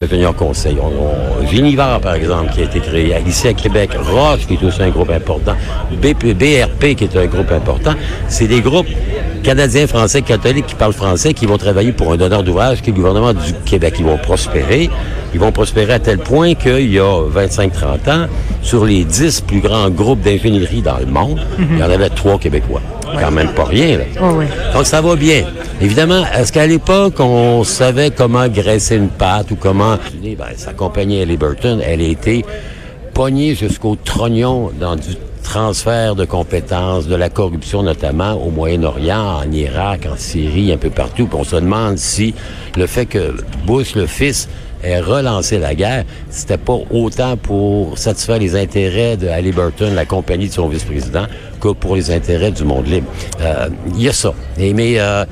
Devenir conseil. On, on, par exemple, qui a été créé ici à Québec, Roche, qui est aussi un groupe important, BP, BRP, qui est un groupe important. C'est des groupes canadiens, français, catholiques qui parlent français, qui vont travailler pour un donneur d'ouvrage, qui est le gouvernement du Québec. Ils vont prospérer. Ils vont prospérer à tel point qu'il y a 25-30 ans, sur les 10 plus grands groupes d'ingénierie dans le monde, il y en avait trois Québécois. Quand même pas rien, là. Oh, Donc ça va bien. Évidemment, est-ce qu'à l'époque, on savait comment graisser une pâte ou comment... Ben, sa compagnie Burton, elle a été pognée jusqu'au trognon dans du transfert de compétences, de la corruption notamment au Moyen-Orient, en Irak, en Syrie, un peu partout. Puis on se demande si le fait que Bush, le fils, ait relancé la guerre, c'était pas autant pour satisfaire les intérêts de Halliburton, la compagnie de son vice-président, que pour les intérêts du monde libre. Euh, il y a ça. Et, mais euh,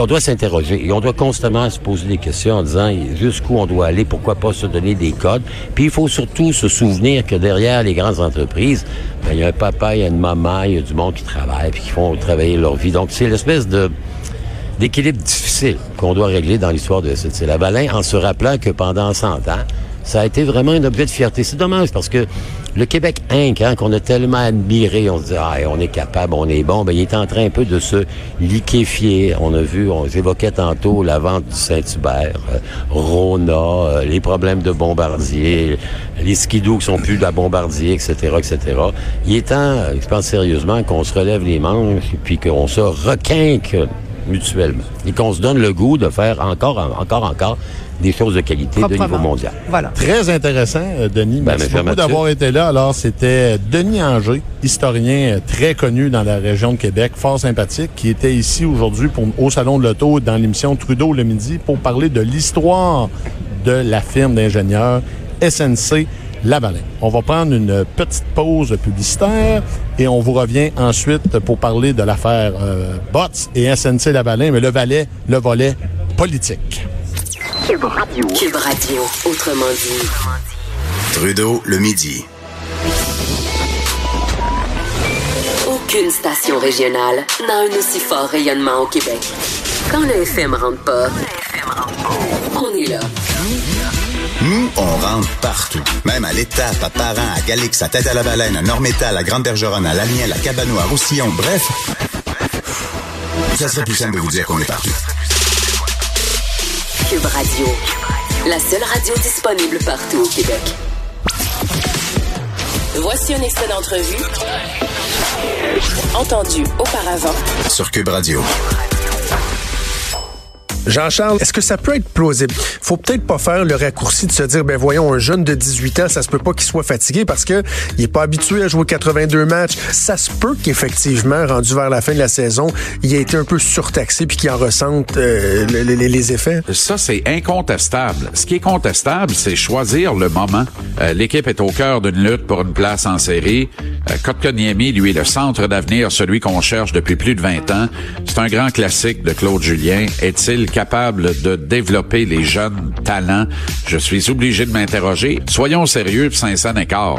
on doit s'interroger et on doit constamment se poser des questions en disant jusqu'où on doit aller, pourquoi pas se donner des codes. Puis il faut surtout se souvenir que derrière les grandes entreprises, ben, il y a un papa, il y a une maman, il y a du monde qui travaille puis qui font travailler leur vie. Donc c'est l'espèce de d'équilibre difficile qu'on doit régler dans l'histoire de cette Lavalin en se rappelant que pendant 100 ans, ça a été vraiment un objet de fierté. C'est dommage parce que le Québec Inc., hein, qu'on a tellement admiré, on se dit, ah, on est capable, on est bon, ben, il est en train un peu de se liquéfier. On a vu, on évoquait tantôt la vente du Saint-Hubert, euh, Rona, euh, les problèmes de Bombardier, les skidoo qui sont plus de la Bombardier, etc., etc. Il est temps, je pense sérieusement, qu'on se relève les manches puis qu'on se requinque mutuellement et qu'on se donne le goût de faire encore, encore, encore des choses de qualité de niveau mondial. Voilà. Très intéressant, euh, Denis. Ben, merci beaucoup d'avoir été là. Alors, c'était Denis Anger, historien euh, très connu dans la région de Québec, fort sympathique, qui était ici aujourd'hui au Salon de l'Auto dans l'émission Trudeau le midi pour parler de l'histoire de la firme d'ingénieurs SNC Lavalin. On va prendre une petite pause publicitaire et on vous revient ensuite pour parler de l'affaire euh, Bots et SNC Lavalin, mais le valet, le volet politique. Cube Radio. Cube Radio, autrement dit. Trudeau, le midi. Aucune station régionale n'a un aussi fort rayonnement au Québec. Quand le FM rentre pas, on est là. Nous, on rentre partout. Même à l'étape, à Parent, à Galix, à Tête-à-la-Baleine, à Nord-Métal, à Grande-Bergeronne, à Laniel, à Cabano, à Roussillon, bref. Ça serait plus simple de vous dire qu'on est partout. Cube Radio. La seule radio disponible partout au Québec. Voici un extrait d'entrevue. Entendu auparavant. Sur Cube Radio. Jean-Charles, est-ce que ça peut être plausible? Faut peut-être pas faire le raccourci de se dire, ben voyons, un jeune de 18 ans, ça se peut pas qu'il soit fatigué parce que il est pas habitué à jouer 82 matchs. Ça se peut qu'effectivement, rendu vers la fin de la saison, il ait été un peu surtaxé puis qu'il en ressente euh, les, effets. Ça, c'est incontestable. Ce qui est contestable, c'est choisir le moment. Euh, l'équipe est au cœur d'une lutte pour une place en série. Euh, Kotkaniemi, lui, est le centre d'avenir, celui qu'on cherche depuis plus de 20 ans. C'est un grand classique de Claude Julien. Est-il capable de développer les jeunes talents, je suis obligé de m'interroger. Soyons sérieux, Saint-Saint-Écart.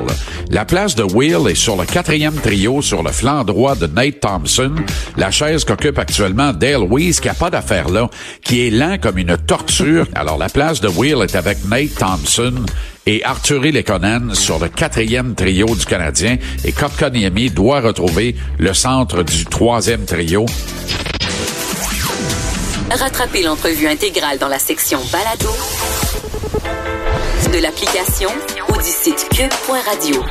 La place de Will est sur le quatrième trio sur le flanc droit de Nate Thompson, la chaise qu'occupe actuellement Dale Weiss, qui a pas d'affaire là, qui est lent comme une torture. Alors la place de Will est avec Nate Thompson et Arthur Lekonen sur le quatrième trio du Canadien et Kotkaniemi doit retrouver le centre du troisième trio. Rattrapez l'entrevue intégrale dans la section balado de l'application ou du site cube.radio.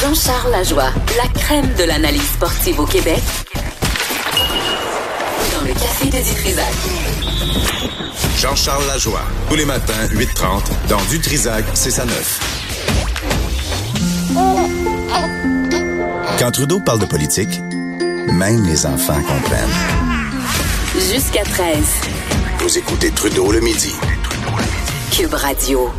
Jean-Charles Lajoie, la crème de l'analyse sportive au Québec, dans le Café de Dutrisac. Jean-Charles Lajoie, tous les matins, 8h30, dans Dutrisac, c'est sa neuf. Quand Trudeau parle de politique, même les enfants comprennent. Jusqu'à 13. Vous écoutez Trudeau le midi. Cube Radio.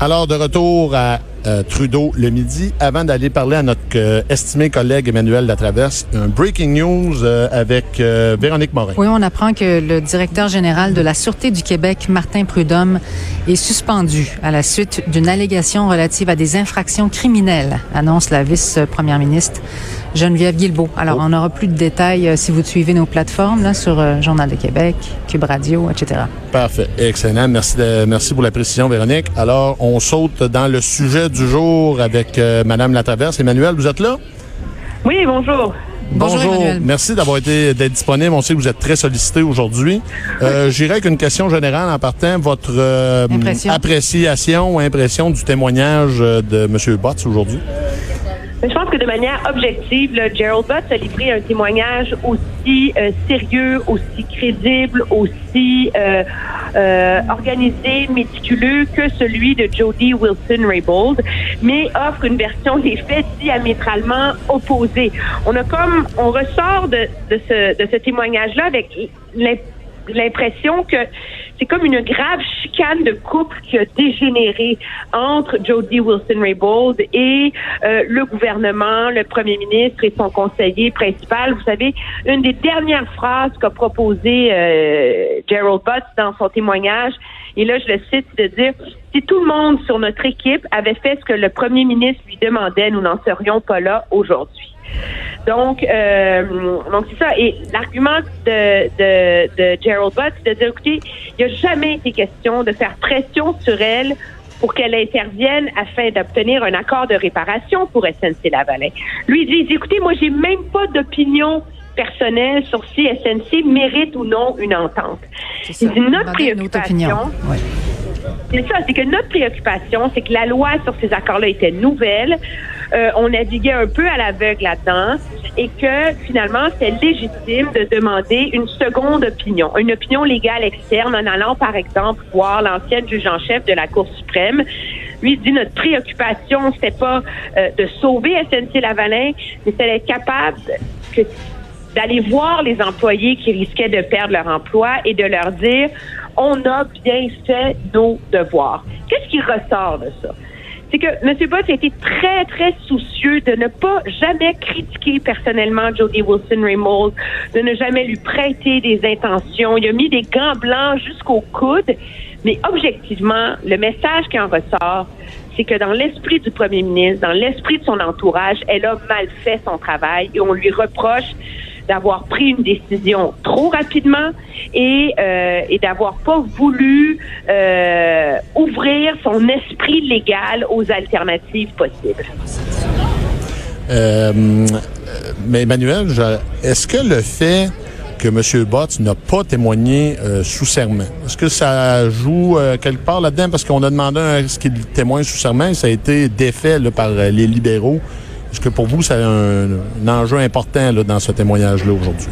Alors, de retour à euh, Trudeau le midi. Avant d'aller parler à notre euh, estimé collègue Emmanuel Latraverse, un breaking news euh, avec Véronique Morin. Oui, on apprend que le directeur général de la Sûreté du Québec, Martin Prudhomme, est suspendu à la suite d'une allégation relative à des infractions criminelles, annonce la vice-première ministre Geneviève Guilbeault. Alors, oh. on n'aura plus de détails si vous suivez nos plateformes là, sur Journal de Québec, Cube Radio, etc. Parfait. Excellent. Merci, merci pour la précision, Véronique. Alors, on saute dans le sujet du jour avec Madame Latraverse. Emmanuel, vous êtes là? Oui, bonjour. Bonjour. Merci d'avoir été d'être disponible. On sait que vous êtes très sollicité aujourd'hui. Euh, J'irai avec une question générale en partant. Votre euh, appréciation ou impression du témoignage euh, de M. Botts aujourd'hui? Je pense que de manière objective, Gerald Butts a livré un témoignage aussi euh, sérieux, aussi crédible, aussi euh, euh, organisé, méticuleux que celui de Jody Wilson-Raybould, mais offre une version des faits diamétralement opposée. On a comme, on ressort de, de ce, de ce témoignage-là avec l'impression que c'est comme une grave chicane de couple qui a dégénéré entre Jody Wilson-Raybould et euh, le gouvernement, le premier ministre et son conseiller principal. Vous savez, une des dernières phrases qu'a proposé euh, Gerald Butts dans son témoignage, et là je le cite, de dire si tout le monde sur notre équipe avait fait ce que le premier ministre lui demandait, nous n'en serions pas là aujourd'hui. Donc, euh, donc c'est ça. Et l'argument de, de, de Gerald Butts, c'est de dire, écoutez, il n'y a jamais été question de faire pression sur elle pour qu'elle intervienne afin d'obtenir un accord de réparation pour SNC-Lavalin. Lui, il dit, écoutez, moi, j'ai même pas d'opinion personnelle sur si SNC mérite ou non une entente. Dit, notre préoccupation... C'est ça, c'est que notre préoccupation, c'est que la loi sur ces accords-là était nouvelle. Euh, on naviguait un peu à l'aveugle là-dedans et que finalement, c'est légitime de demander une seconde opinion, une opinion légale externe en allant, par exemple, voir l'ancienne juge en chef de la Cour suprême. Lui dit notre préoccupation, c'était pas euh, de sauver SNC Lavalin, mais c'était d'être capable d'aller voir les employés qui risquaient de perdre leur emploi et de leur dire on a bien fait nos devoirs. Qu'est-ce qui ressort de ça? c'est que M. Bott a été très, très soucieux de ne pas jamais critiquer personnellement Jody Wilson-Raymold, de ne jamais lui prêter des intentions. Il a mis des gants blancs jusqu'au coude, mais objectivement, le message qui en ressort, c'est que dans l'esprit du premier ministre, dans l'esprit de son entourage, elle a mal fait son travail et on lui reproche d'avoir pris une décision trop rapidement et, euh, d'avoir pas voulu euh, ouvrir son esprit légal aux alternatives possibles. Euh, mais Emmanuel, est-ce que le fait que M. Bott n'a pas témoigné sous serment. Est-ce que ça joue quelque part là-dedans? Parce qu'on a demandé à ce qu'il témoigne sous serment ça a été défait par les libéraux. Est-ce que pour vous, c'est un, enjeu important dans ce témoignage-là aujourd'hui?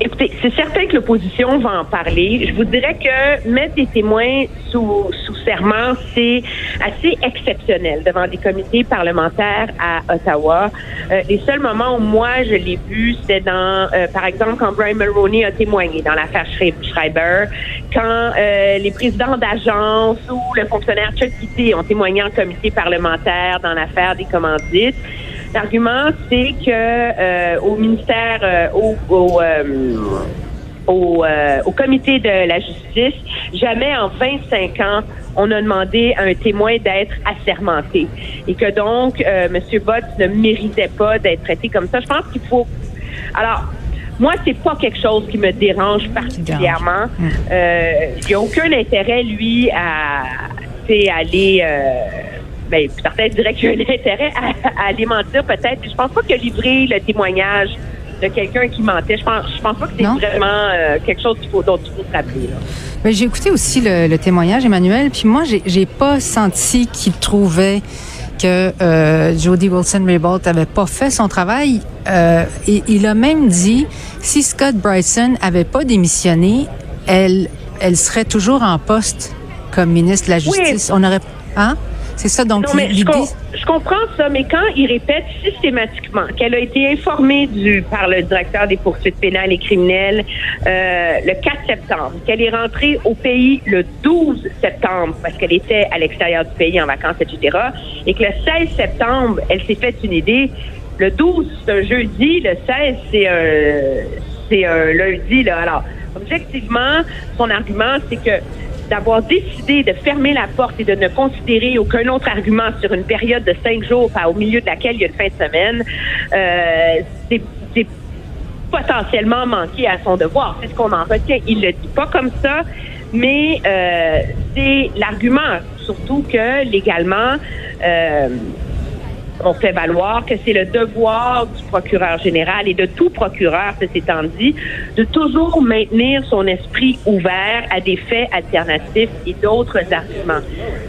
Écoutez, c'est certain que l'opposition va en parler. Je vous dirais que mettre des témoins sous, sous serment, c'est assez exceptionnel devant des comités parlementaires à Ottawa. Euh, les seuls moments où moi je l'ai vu, c'est dans, euh, par exemple, quand Brian Mulroney a témoigné dans l'affaire Schreiber, quand euh, les présidents d'agences ou le fonctionnaire Chuck Kitty ont témoigné en comité parlementaire dans l'affaire des commandites. L'argument, c'est que euh, au ministère, euh, au, au, euh, au, au, comité de la justice, jamais en 25 ans, on a demandé à un témoin d'être assermenté. Et que donc, M. Bott ne méritait pas d'être traité comme ça. Je pense qu'il faut... Alors, moi, c'est pas quelque chose qui me dérange particulièrement. il n'y a aucun intérêt, lui, à aller ben, certains diraient qu'il y a un intérêt à, aller mentir peut-être. Je pense pas que livrer le témoignage de quelqu'un qui mentait, je pense, je pense pas que c'est vraiment euh, quelque chose qu'il faut, dont il faut se rappeler. Ben, j'ai écouté aussi le, témoignage, Emmanuel, puis moi, j'ai, pas senti qu'il trouvait que euh, Jody Wilson-Raybould avait pas fait son travail. Euh, et il a même dit, si Scott Bryson avait pas démissionné, elle, elle serait toujours en poste comme ministre de la Justice. On aurait, hein? C'est ça, donc, je, comprends ça, mais quand il répète systématiquement qu'elle a été informée du, par le directeur des poursuites pénales et criminelles euh, le 4 septembre, qu'elle est rentrée au pays le 12 septembre parce qu'elle était à l'extérieur du pays en vacances, etc., et que le 16 septembre, elle s'est fait une idée. Le 12, c'est un jeudi, le 16, c'est un, c'est un lundi. Là. Alors, objectivement, son argument, c'est que d'avoir décidé de fermer la porte et de ne considérer aucun autre argument sur une période de cinq jours, au milieu de laquelle il y a une fin de semaine, euh, c'est potentiellement manqué à son devoir. C'est ce qu'on en retient. Il le dit pas comme ça, mais euh, c'est l'argument, surtout que légalement, euh, on fait valoir que c'est le devoir du procureur général et de tout procureur, ceci étant dit, de toujours maintenir son esprit ouvert à des faits alternatifs et d'autres arguments.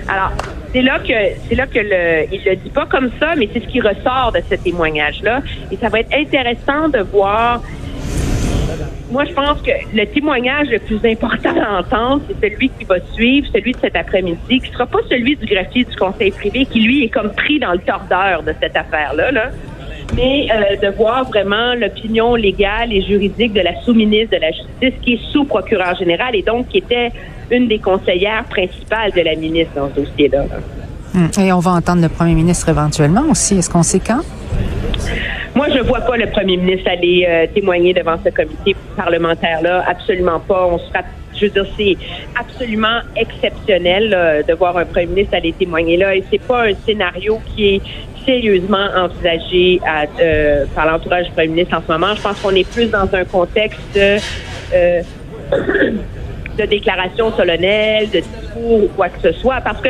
Alors, c'est là que c'est là que le il le dit pas comme ça, mais c'est ce qui ressort de ce témoignage-là. Et ça va être intéressant de voir moi, je pense que le témoignage le plus important à entendre, c'est celui qui va suivre, celui de cet après-midi, qui sera pas celui du greffier du conseil privé, qui lui est comme pris dans le tordeur de cette affaire-là, là. mais euh, de voir vraiment l'opinion légale et juridique de la sous-ministre de la Justice, qui est sous-procureur général et donc qui était une des conseillères principales de la ministre dans ce dossier-là. Hum. Et on va entendre le premier ministre éventuellement aussi. Est-ce qu'on sait quand? Moi, je vois pas le premier ministre aller euh, témoigner devant ce comité parlementaire-là. Absolument pas. On je veux dire, c'est absolument exceptionnel de voir un premier ministre aller témoigner là. Et c'est pas un scénario qui est sérieusement envisagé euh, par l'entourage du premier ministre en ce moment. Je pense qu'on est plus dans un contexte de, euh, de déclaration solennelle, de discours ou quoi que ce soit, parce que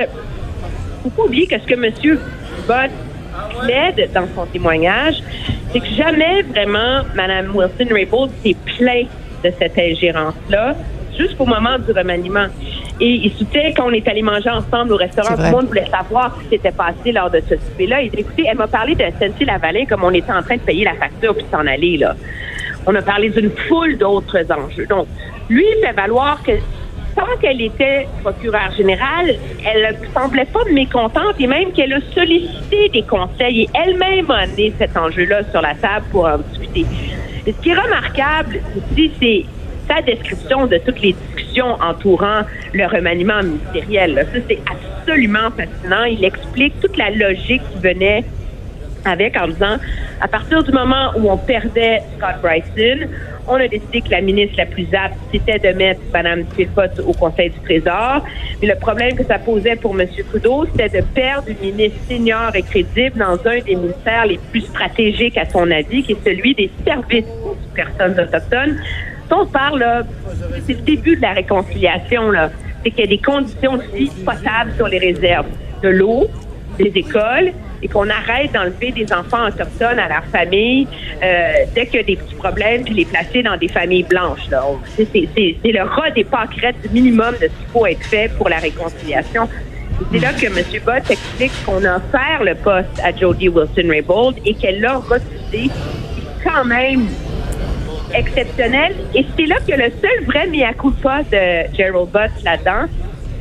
faut pas oublier que ce que M. Bott plaide dans son témoignage, c'est que jamais vraiment Mme Wilson-Raybould s'est plaint de cette ingérence-là jusqu'au moment du remaniement. Et il soutient qu'on est allé manger ensemble au restaurant, tout le monde voulait savoir ce qui s'était passé lors de ce souper-là. Il dit, écoutez, elle m'a parlé de SNC-Lavalin comme on était en train de payer la facture puis s'en aller, là. On a parlé d'une foule d'autres enjeux. Donc, lui, il fait valoir que tant qu'elle était procureure générale, elle semblait pas mécontente et même qu'elle a sollicité des conseils et elle-même a amené cet enjeu-là sur la table pour en discuter. Ce qui est remarquable aussi, c'est sa description de toutes les discussions entourant le remaniement ministériel. Ça, c'est absolument fascinant. Il explique toute la logique qui venait avec en disant, à partir du moment où on perdait Scott Bryson, on a décidé que la ministre la plus apte, c'était de mettre Mme Philpott au Conseil du Trésor. Mais le problème que ça posait pour M. Trudeau, c'était de perdre une ministre senior et crédible dans un des ministères les plus stratégiques, à son avis, qui est celui des services aux personnes autochtones. on parle, c'est le début de la réconciliation, là. C'est qu'il y a des conditions aussi potables sur les réserves. De l'eau, des écoles, et qu'on arrête d'enlever des enfants autochtones à leur famille euh, dès qu'il y a des petits problèmes, puis les placer dans des familles blanches. C'est, le rat des pâquerettes minimum de ce qu'il faut être fait pour la réconciliation. c'est là que M. Bott explique qu'on a offert le poste à Jodie Wilson-Raybould et qu'elle l'a refusé. quand même exceptionnel. Et c'est là que le seul vrai mea culpa de Gerald Bott là-dedans,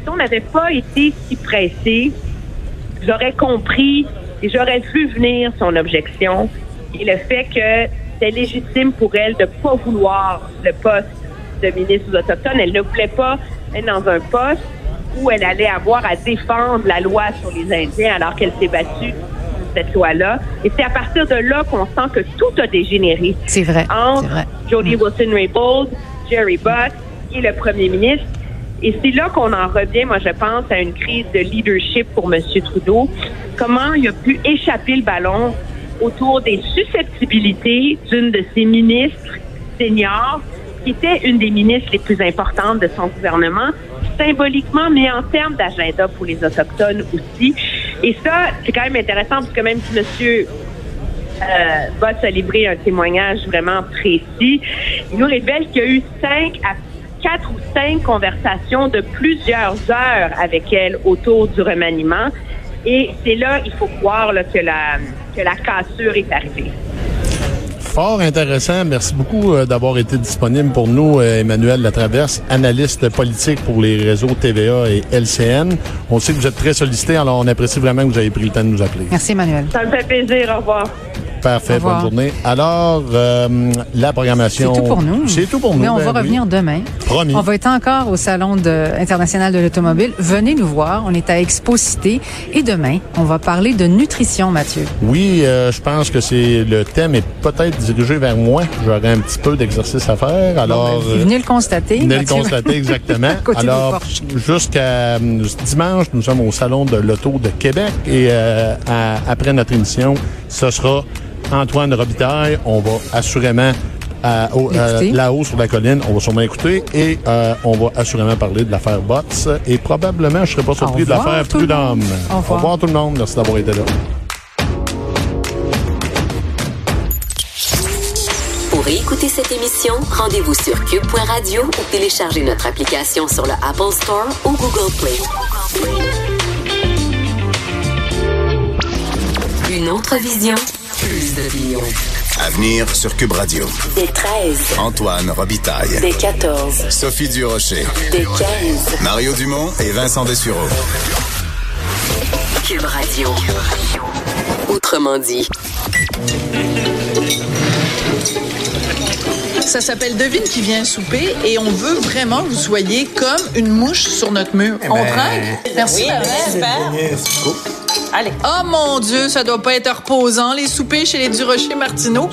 si on n'avait pas été si pressé, j'aurais compris et j'aurais vu venir son objection et le fait que c'est légitime pour elle de pas vouloir le poste de ministre des Autochtones. Elle ne voulait pas être dans un poste où elle allait avoir à défendre la loi sur les Indiens alors qu'elle s'est battue cette loi-là. Et c'est à partir de là qu'on sent que tout a dégénéré. C'est vrai. Entre vrai. Jody Wilson-Raybould, Jerry Butt et le premier ministre. Et c'est là qu'on en revient, moi, je pense, à une crise de leadership pour M. Trudeau. Comment il a pu échapper le ballon autour des susceptibilités d'une de ses ministres seniors, qui était une des ministres les plus importantes de son gouvernement, symboliquement, mais en termes d'agenda pour les Autochtones aussi. Et ça, c'est quand même intéressant parce que même si M. Euh, Bott a livré un témoignage vraiment précis, il nous révèle qu'il y a eu cinq à quatre ou cinq conversations de plusieurs heures avec elle autour du remaniement. Et c'est là, il faut croire que, la, que la cassure est arrivée. Fort intéressant. Merci beaucoup euh, d'avoir été disponible pour nous, euh, Emmanuel Latraverse, analyste politique pour les réseaux TVA et LCN. On sait que vous êtes très sollicité, alors on apprécie vraiment que vous ayez pris le temps de nous appeler. Merci, Emmanuel. Ça me fait plaisir. Au revoir. Parfait, bonne journée. Alors, euh, la programmation. C'est tout pour nous. C'est tout pour nous. Mais on va ben revenir demain. Promis. On va être encore au Salon international de l'automobile. Venez nous voir. On est à Expo Cité. Et demain, on va parler de nutrition, Mathieu. Oui, euh, je pense que c'est le thème est peut-être dirigé vers moi. J'aurai un petit peu d'exercice à faire. Alors, ben, venez le constater. Venez le constater, exactement. Alors, jusqu'à dimanche, nous sommes au Salon de l'Auto de Québec. Et après notre émission, ce sera Antoine Robitaille. On va assurément là-haut sur la colline, on va sûrement écouter et euh, on va assurément parler de l'affaire Bots et probablement, je ne serais pas surpris de l'affaire Prud'homme. Au revoir tout le monde. Merci d'avoir été là. Pour écouter cette émission, rendez-vous sur cube.radio ou téléchargez notre application sur le Apple Store ou Google Play. Une autre vision plus. Avenir sur Cube Radio. Des 13. Antoine Robitaille. Des 14. Sophie Durocher. Des 15. Mario Dumont et Vincent Dessureau. Cube Radio. Autrement dit. Ça s'appelle Devine qui vient souper et on veut vraiment que vous soyez comme une mouche sur notre mur. Eh on ben, Merci. Oui, Allez. Oh mon Dieu, ça doit pas être reposant, les soupers chez les Durocher Martineau.